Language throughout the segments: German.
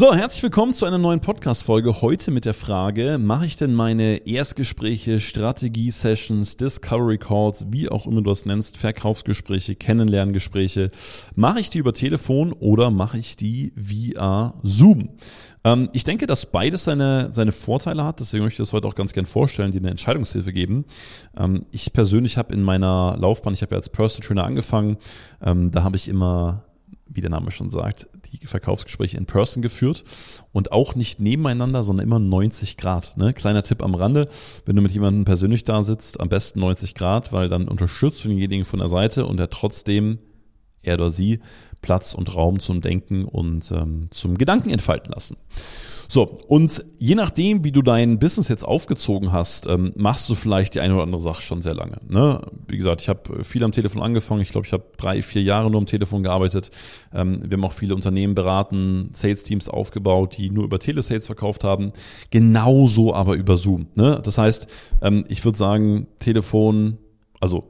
So, herzlich willkommen zu einer neuen Podcast-Folge. Heute mit der Frage, mache ich denn meine Erstgespräche, Strategie-Sessions, Discovery Calls, wie auch immer du das nennst, Verkaufsgespräche, Kennenlerngespräche, mache ich die über Telefon oder mache ich die via Zoom? Ähm, ich denke, dass beides seine, seine Vorteile hat, deswegen möchte ich das heute auch ganz gern vorstellen, die eine Entscheidungshilfe geben. Ähm, ich persönlich habe in meiner Laufbahn, ich habe ja als Personal Trainer angefangen, ähm, da habe ich immer wie der Name schon sagt, die Verkaufsgespräche in Person geführt und auch nicht nebeneinander, sondern immer 90 Grad. Ne? Kleiner Tipp am Rande, wenn du mit jemandem persönlich da sitzt, am besten 90 Grad, weil dann unterstützt du denjenigen von der Seite und er trotzdem, er oder sie, Platz und Raum zum Denken und ähm, zum Gedanken entfalten lassen. So, und je nachdem, wie du dein Business jetzt aufgezogen hast, ähm, machst du vielleicht die eine oder andere Sache schon sehr lange. Ne? Wie gesagt, ich habe viel am Telefon angefangen. Ich glaube, ich habe drei, vier Jahre nur am Telefon gearbeitet. Ähm, wir haben auch viele Unternehmen beraten, Sales-Teams aufgebaut, die nur über Telesales verkauft haben. Genauso aber über Zoom. Ne? Das heißt, ähm, ich würde sagen, Telefon, also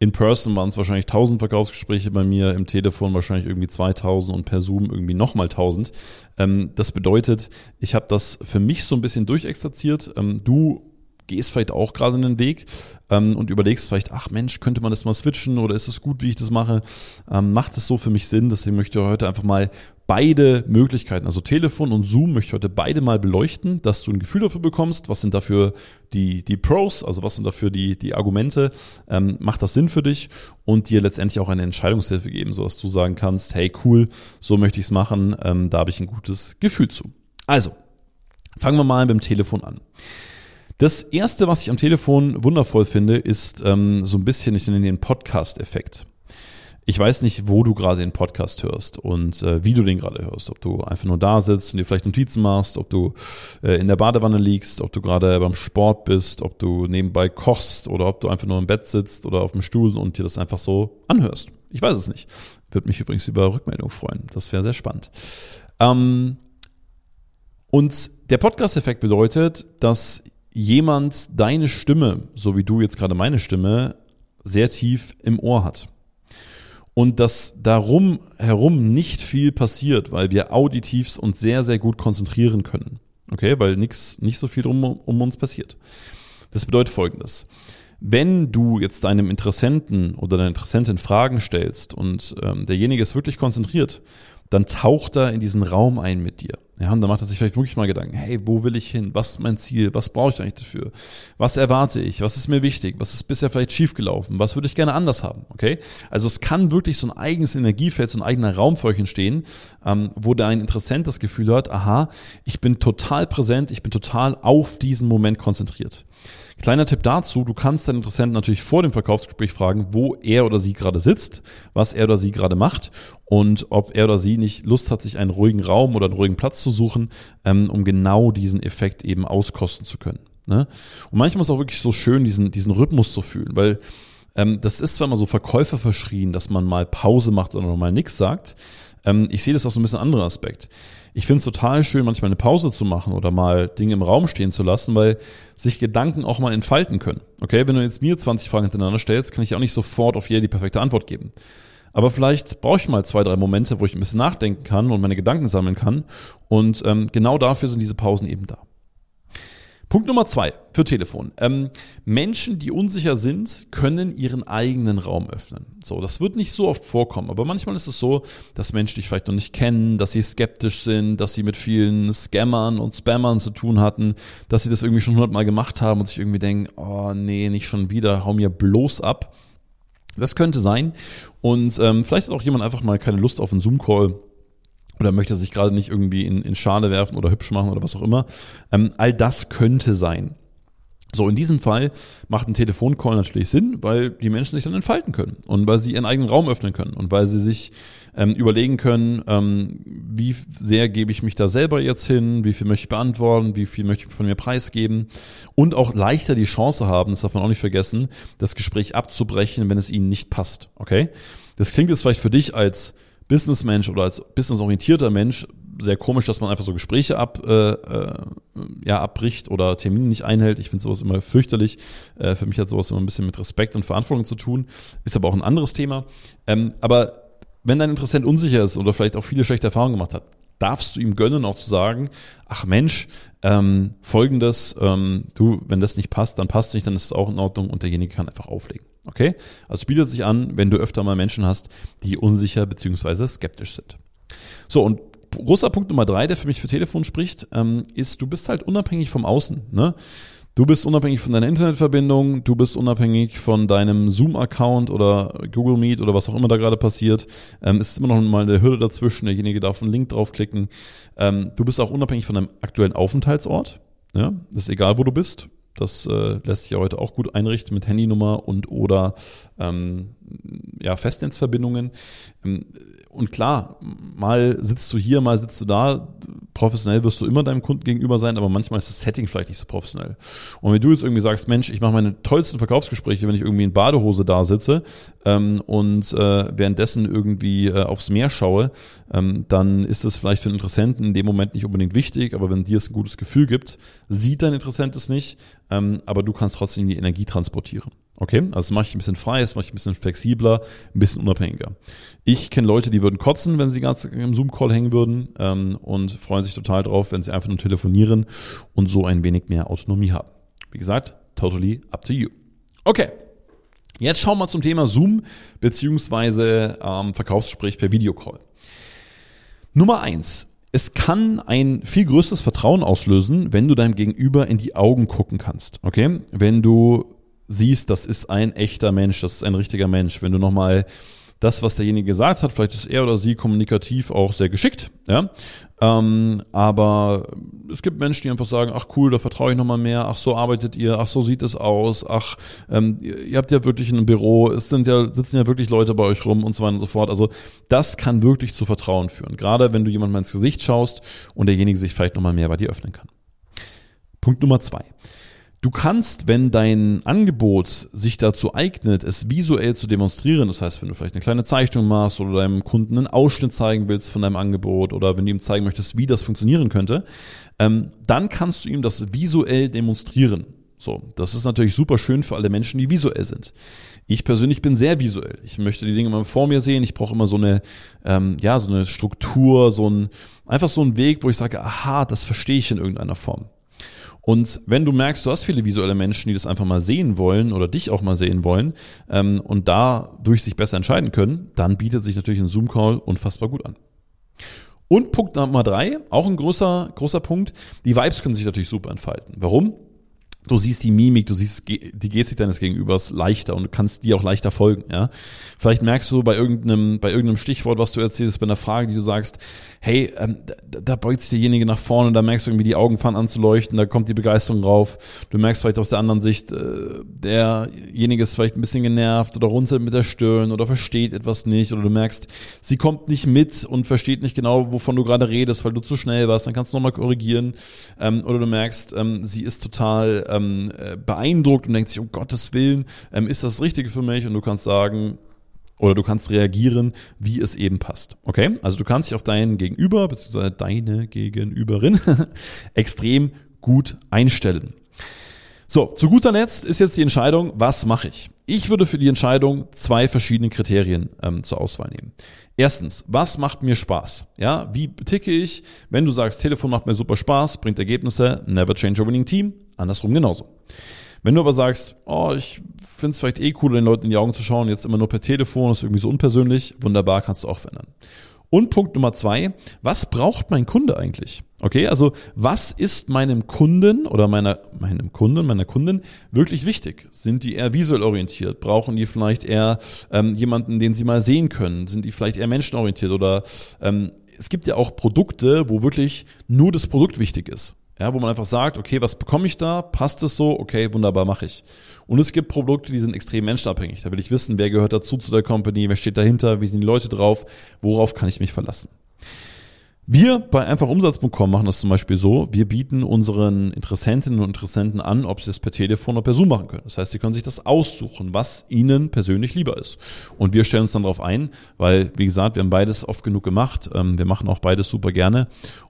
in Person waren es wahrscheinlich 1000 Verkaufsgespräche bei mir, im Telefon wahrscheinlich irgendwie 2000 und per Zoom irgendwie nochmal 1000. Ähm, das bedeutet, ich habe das für mich so ein bisschen durchexerziert. Ähm, du gehst vielleicht auch gerade einen Weg ähm, und überlegst vielleicht, ach Mensch, könnte man das mal switchen oder ist es gut, wie ich das mache? Ähm, macht es so für mich Sinn? Deswegen möchte ich heute einfach mal beide Möglichkeiten, also Telefon und Zoom, möchte ich heute beide mal beleuchten, dass du ein Gefühl dafür bekommst, was sind dafür die, die Pros, also was sind dafür die, die Argumente, ähm, macht das Sinn für dich und dir letztendlich auch eine Entscheidungshilfe geben, sodass du sagen kannst, hey cool, so möchte ich es machen, ähm, da habe ich ein gutes Gefühl zu. Also, fangen wir mal beim Telefon an. Das erste, was ich am Telefon wundervoll finde, ist ähm, so ein bisschen, ich nenne den Podcast-Effekt. Ich weiß nicht, wo du gerade den Podcast hörst und äh, wie du den gerade hörst. Ob du einfach nur da sitzt und dir vielleicht Notizen machst, ob du äh, in der Badewanne liegst, ob du gerade beim Sport bist, ob du nebenbei kochst oder ob du einfach nur im Bett sitzt oder auf dem Stuhl und dir das einfach so anhörst. Ich weiß es nicht. Würde mich übrigens über Rückmeldung freuen. Das wäre sehr spannend. Ähm, und der Podcast-Effekt bedeutet, dass jemand deine Stimme, so wie du jetzt gerade meine Stimme, sehr tief im Ohr hat und dass darum herum nicht viel passiert, weil wir auditiv uns sehr, sehr gut konzentrieren können. Okay, weil nichts, nicht so viel um, um uns passiert. Das bedeutet folgendes. Wenn du jetzt deinem Interessenten oder deiner Interessentin Fragen stellst und ähm, derjenige ist wirklich konzentriert, dann taucht er in diesen Raum ein mit dir. Ja, und dann macht er sich vielleicht wirklich mal Gedanken, hey, wo will ich hin? Was ist mein Ziel? Was brauche ich eigentlich dafür? Was erwarte ich? Was ist mir wichtig? Was ist bisher vielleicht schiefgelaufen? Was würde ich gerne anders haben? Okay? Also es kann wirklich so ein eigenes Energiefeld, so ein eigener Raum für euch entstehen, ähm, wo dein Interessent das Gefühl hat, aha, ich bin total präsent, ich bin total auf diesen Moment konzentriert. Kleiner Tipp dazu, du kannst deinen Interessenten natürlich vor dem Verkaufsgespräch fragen, wo er oder sie gerade sitzt, was er oder sie gerade macht und ob er oder sie nicht Lust hat, sich einen ruhigen Raum oder einen ruhigen Platz zu suchen, ähm, um genau diesen Effekt eben auskosten zu können. Ne? Und manchmal ist es auch wirklich so schön, diesen, diesen Rhythmus zu fühlen, weil ähm, das ist zwar immer so Verkäufer verschrien, dass man mal Pause macht oder mal nichts sagt. Ähm, ich sehe das aus so ein bisschen anderen Aspekt. Ich finde es total schön, manchmal eine Pause zu machen oder mal Dinge im Raum stehen zu lassen, weil sich Gedanken auch mal entfalten können. Okay, wenn du jetzt mir 20 Fragen hintereinander stellst, kann ich auch nicht sofort auf jede die perfekte Antwort geben. Aber vielleicht brauche ich mal zwei, drei Momente, wo ich ein bisschen nachdenken kann und meine Gedanken sammeln kann. Und ähm, genau dafür sind diese Pausen eben da. Punkt Nummer zwei für Telefon. Ähm, Menschen, die unsicher sind, können ihren eigenen Raum öffnen. So, das wird nicht so oft vorkommen, aber manchmal ist es so, dass Menschen dich vielleicht noch nicht kennen, dass sie skeptisch sind, dass sie mit vielen Scammern und Spammern zu tun hatten, dass sie das irgendwie schon hundertmal gemacht haben und sich irgendwie denken, oh nee, nicht schon wieder, hau mir bloß ab. Das könnte sein. Und ähm, vielleicht hat auch jemand einfach mal keine Lust auf einen Zoom-Call oder möchte sich gerade nicht irgendwie in, in Schale werfen oder hübsch machen oder was auch immer. Ähm, all das könnte sein. So, in diesem Fall macht ein Telefoncall natürlich Sinn, weil die Menschen sich dann entfalten können und weil sie ihren eigenen Raum öffnen können und weil sie sich ähm, überlegen können, ähm, wie sehr gebe ich mich da selber jetzt hin, wie viel möchte ich beantworten, wie viel möchte ich von mir preisgeben und auch leichter die Chance haben, das darf man auch nicht vergessen, das Gespräch abzubrechen, wenn es ihnen nicht passt. Okay? Das klingt jetzt vielleicht für dich als Businessmensch oder als businessorientierter Mensch sehr komisch, dass man einfach so Gespräche ab, äh, äh, ja, abbricht oder Termine nicht einhält. Ich finde sowas immer fürchterlich. Äh, für mich hat sowas immer ein bisschen mit Respekt und Verantwortung zu tun. Ist aber auch ein anderes Thema. Ähm, aber wenn dein Interessent unsicher ist oder vielleicht auch viele schlechte Erfahrungen gemacht hat, darfst du ihm gönnen, auch zu sagen, ach Mensch, ähm, folgendes, ähm, du, wenn das nicht passt, dann passt es nicht, dann ist es auch in Ordnung und derjenige kann einfach auflegen. Okay? Also es bietet sich an, wenn du öfter mal Menschen hast, die unsicher beziehungsweise skeptisch sind. So, und großer Punkt Nummer drei, der für mich für Telefon spricht, ähm, ist, du bist halt unabhängig vom Außen. Ne? Du bist unabhängig von deiner Internetverbindung, du bist unabhängig von deinem Zoom-Account oder Google Meet oder was auch immer da gerade passiert. Ähm, es ist immer noch mal eine Hürde dazwischen, derjenige darf einen Link draufklicken. Ähm, du bist auch unabhängig von deinem aktuellen Aufenthaltsort. Ja, das ist egal, wo du bist. Das äh, lässt sich ja heute auch gut einrichten mit Handynummer und oder ähm, ja, Festnetzverbindungen. Ähm, und klar, mal sitzt du hier, mal sitzt du da. Professionell wirst du immer deinem Kunden gegenüber sein, aber manchmal ist das Setting vielleicht nicht so professionell. Und wenn du jetzt irgendwie sagst, Mensch, ich mache meine tollsten Verkaufsgespräche, wenn ich irgendwie in Badehose da sitze ähm, und äh, währenddessen irgendwie äh, aufs Meer schaue, ähm, dann ist das vielleicht für den Interessenten in dem Moment nicht unbedingt wichtig, aber wenn dir es ein gutes Gefühl gibt, sieht dein Interessent es nicht, ähm, aber du kannst trotzdem die Energie transportieren. Okay, also das mache ich ein bisschen frei, das mache ich ein bisschen flexibler, ein bisschen unabhängiger. Ich kenne Leute, die würden kotzen, wenn sie ganz im Zoom-Call hängen würden ähm, und freuen sich total drauf, wenn sie einfach nur telefonieren und so ein wenig mehr Autonomie haben. Wie gesagt, totally up to you. Okay, jetzt schauen wir zum Thema Zoom beziehungsweise ähm, Verkaufsgespräch per Videocall. Nummer eins. Es kann ein viel größeres Vertrauen auslösen, wenn du deinem Gegenüber in die Augen gucken kannst. Okay? Wenn du siehst, das ist ein echter Mensch, das ist ein richtiger Mensch. Wenn du nochmal das, was derjenige gesagt hat, vielleicht ist er oder sie kommunikativ auch sehr geschickt, ja. Ähm, aber es gibt Menschen, die einfach sagen, ach cool, da vertraue ich nochmal mehr, ach so arbeitet ihr, ach so sieht es aus, ach, ähm, ihr habt ja wirklich ein Büro, es sind ja, sitzen ja wirklich Leute bei euch rum und so weiter und so fort. Also das kann wirklich zu Vertrauen führen. Gerade wenn du jemandem ins Gesicht schaust und derjenige sich vielleicht nochmal mehr bei dir öffnen kann. Punkt Nummer zwei. Du kannst, wenn dein Angebot sich dazu eignet, es visuell zu demonstrieren, das heißt, wenn du vielleicht eine kleine Zeichnung machst oder deinem Kunden einen Ausschnitt zeigen willst von deinem Angebot oder wenn du ihm zeigen möchtest, wie das funktionieren könnte, ähm, dann kannst du ihm das visuell demonstrieren. So, das ist natürlich super schön für alle Menschen, die visuell sind. Ich persönlich bin sehr visuell. Ich möchte die Dinge immer vor mir sehen. Ich brauche immer so eine, ähm, ja, so eine Struktur, so ein, einfach so ein Weg, wo ich sage, aha, das verstehe ich in irgendeiner Form. Und wenn du merkst, du hast viele visuelle Menschen, die das einfach mal sehen wollen oder dich auch mal sehen wollen ähm, und dadurch sich besser entscheiden können, dann bietet sich natürlich ein Zoom-Call unfassbar gut an. Und Punkt Nummer drei, auch ein großer, großer Punkt, die Vibes können sich natürlich super entfalten. Warum? Du siehst die Mimik, du siehst die Gestik deines Gegenübers leichter und du kannst dir auch leichter folgen, ja. Vielleicht merkst du bei irgendeinem, bei irgendeinem Stichwort, was du erzählst, bei einer Frage, die du sagst, hey, ähm, da, da beugt sich derjenige nach vorne und da merkst du irgendwie die Augen fangen an zu leuchten, da kommt die Begeisterung rauf. Du merkst vielleicht aus der anderen Sicht, äh, derjenige ist vielleicht ein bisschen genervt oder runzelt mit der Stirn oder versteht etwas nicht oder du merkst, sie kommt nicht mit und versteht nicht genau, wovon du gerade redest, weil du zu schnell warst, dann kannst du nochmal korrigieren. Ähm, oder du merkst, ähm, sie ist total ähm, äh, beeindruckt und denkt sich, um Gottes Willen, ähm, ist das Richtige für mich? Und du kannst sagen, oder du kannst reagieren, wie es eben passt. Okay? Also du kannst dich auf deinen Gegenüber, beziehungsweise deine Gegenüberin, extrem gut einstellen. So, zu guter Letzt ist jetzt die Entscheidung, was mache ich? Ich würde für die Entscheidung zwei verschiedene Kriterien ähm, zur Auswahl nehmen. Erstens, was macht mir Spaß? Ja, wie ticke ich? Wenn du sagst, Telefon macht mir super Spaß, bringt Ergebnisse, never change a winning team, andersrum genauso. Wenn du aber sagst, oh, ich finde es vielleicht eh cool, den Leuten in die Augen zu schauen, jetzt immer nur per Telefon, ist irgendwie so unpersönlich, wunderbar, kannst du auch verändern. Und Punkt Nummer zwei, was braucht mein Kunde eigentlich? Okay, also was ist meinem Kunden oder meiner, meinem Kunden, meiner Kundin wirklich wichtig? Sind die eher visuell orientiert? Brauchen die vielleicht eher ähm, jemanden, den sie mal sehen können? Sind die vielleicht eher menschenorientiert? Oder ähm, es gibt ja auch Produkte, wo wirklich nur das Produkt wichtig ist. Ja, wo man einfach sagt, okay, was bekomme ich da? Passt es so? Okay, wunderbar, mache ich. Und es gibt Produkte, die sind extrem menschenabhängig. Da will ich wissen, wer gehört dazu zu der Company, wer steht dahinter, wie sind die Leute drauf, worauf kann ich mich verlassen. Wir bei einfachumsatz.com machen das zum Beispiel so, wir bieten unseren Interessentinnen und Interessenten an, ob sie es per Telefon oder per Zoom machen können. Das heißt, sie können sich das aussuchen, was ihnen persönlich lieber ist. Und wir stellen uns dann darauf ein, weil, wie gesagt, wir haben beides oft genug gemacht. Ähm, wir machen auch beides super gerne.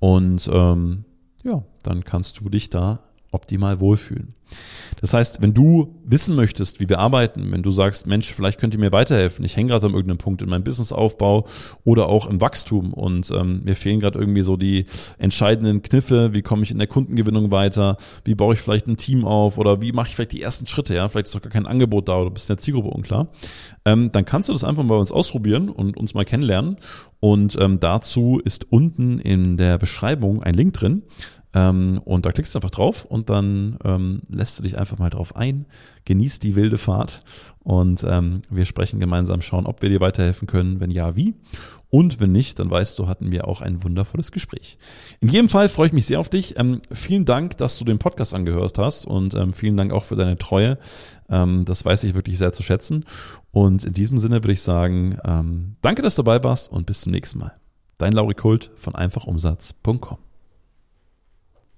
Und ähm, ja, dann kannst du dich da optimal wohlfühlen. Das heißt, wenn du wissen möchtest, wie wir arbeiten, wenn du sagst, Mensch, vielleicht könnt ihr mir weiterhelfen, ich hänge gerade an irgendeinem Punkt in meinem Businessaufbau oder auch im Wachstum und ähm, mir fehlen gerade irgendwie so die entscheidenden Kniffe, wie komme ich in der Kundengewinnung weiter, wie baue ich vielleicht ein Team auf oder wie mache ich vielleicht die ersten Schritte, ja, vielleicht ist doch gar kein Angebot da oder bist in der Zielgruppe unklar, ähm, dann kannst du das einfach bei uns ausprobieren und uns mal kennenlernen und ähm, dazu ist unten in der Beschreibung ein Link drin, ähm, und da klickst du einfach drauf und dann ähm, lässt du dich einfach mal drauf ein, genießt die wilde Fahrt und ähm, wir sprechen gemeinsam, schauen, ob wir dir weiterhelfen können, wenn ja, wie. Und wenn nicht, dann weißt du, hatten wir auch ein wundervolles Gespräch. In jedem Fall freue ich mich sehr auf dich. Ähm, vielen Dank, dass du den Podcast angehört hast und ähm, vielen Dank auch für deine Treue. Ähm, das weiß ich wirklich sehr zu schätzen. Und in diesem Sinne würde ich sagen, danke, dass du dabei warst und bis zum nächsten Mal. Dein Lauri Kult von einfachumsatz.com.